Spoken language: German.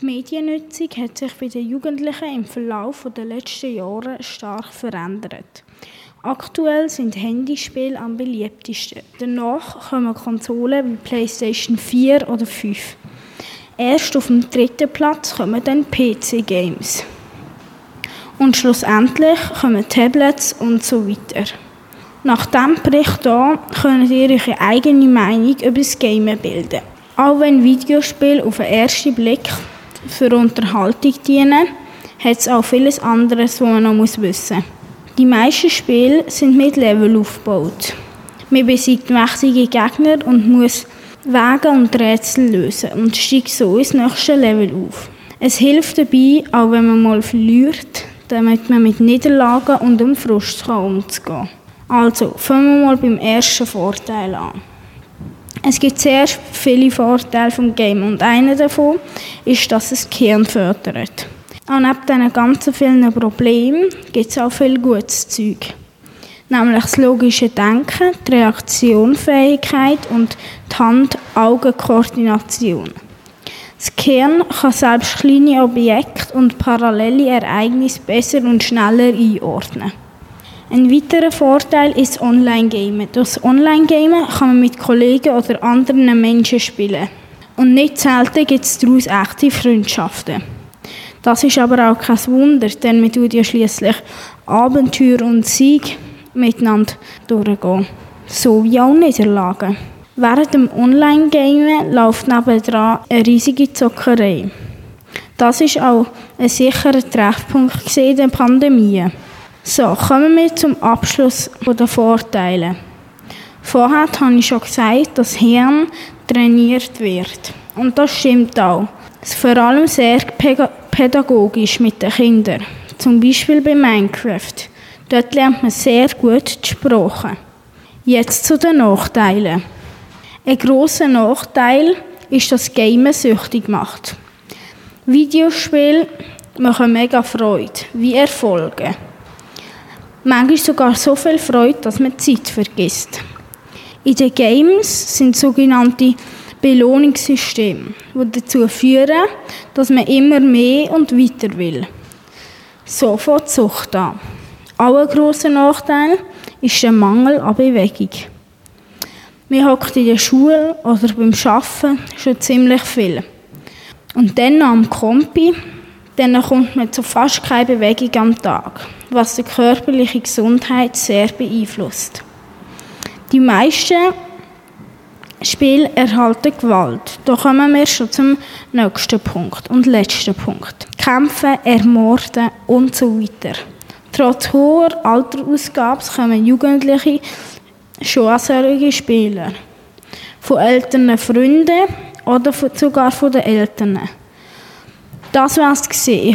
Die Mediennutzung hat sich bei den Jugendlichen im Verlauf der letzten Jahre stark verändert. Aktuell sind Handyspiele am beliebtesten. Danach kommen Konsolen wie PlayStation 4 oder 5. Erst auf dem dritten Platz kommen dann PC-Games. Und schlussendlich kommen Tablets und so weiter. Nach diesem Bericht hier könnt ihr eure eigene Meinung über das Gamen bilden. Auch wenn Videospiele auf den ersten Blick für Unterhaltung dienen, hat es auch vieles anderes, was man noch wissen muss. Die meisten Spiele sind mit Level aufgebaut. Man besiegt mächtige Gegner und muss Wege und Rätsel lösen und steigt so ins nächste Level auf. Es hilft dabei, auch wenn man mal verliert, damit man mit Niederlagen und dem Frust umzugehen kann. Also, fangen wir mal beim ersten Vorteil an. Es gibt sehr viele Vorteile vom Game und einer davon ist, dass es Gehirn fördert. Auch neben diesen ganzen vielen Problemen gibt es auch viel gutes Zeug. Nämlich das logische Denken, die Reaktionsfähigkeit und die Hand-Augen-Koordination. Das Gehirn kann selbst kleine Objekte und parallele Ereignisse besser und schneller einordnen. Ein weiterer Vorteil ist Online-Gamen. Durch Online-Gamen kann man mit Kollegen oder anderen Menschen spielen. Und nicht selten gibt es daraus echte Freundschaften. Das ist aber auch kein Wunder, denn man tut ja schließlich Abenteuer und Sieg miteinander durchgehen. So wie auch Niederlagen. Während dem Online-Gamen läuft nebendran eine riesige Zockerei. Das ist auch ein sicherer Treffpunkt in der Pandemie. So, kommen wir zum Abschluss der Vorteile. Vorher habe ich schon gesagt, dass das Hirn trainiert wird. Und das stimmt auch. Vor allem sehr pädagogisch mit den Kindern. Zum Beispiel bei Minecraft. Dort lernt man sehr gut die Sprache. Jetzt zu den Nachteilen. Ein grosser Nachteil ist, dass Gamen süchtig macht. Videospiele machen mega Freude, wie Erfolge. Manchmal sogar so viel Freude, dass man Zeit vergisst. In den Games sind sogenannte Belohnungssysteme, die dazu führen, dass man immer mehr und weiter will. So fängt die Sucht an. Auch ein grosser Nachteil ist der Mangel an Bewegung. Man hockt in der Schule oder beim Arbeiten schon ziemlich viel. Und dann am Kompi dann kommt man zu fast keine Bewegung am Tag, was die körperliche Gesundheit sehr beeinflusst. Die meisten Spiele erhalten Gewalt. Da kommen wir schon zum nächsten Punkt und letzten Punkt. Kämpfen, ermorden und so weiter. Trotz hoher Alterausgabe kommen Jugendliche schon an solche Spiele. Von älteren Freunden oder sogar von den Eltern. Das war es.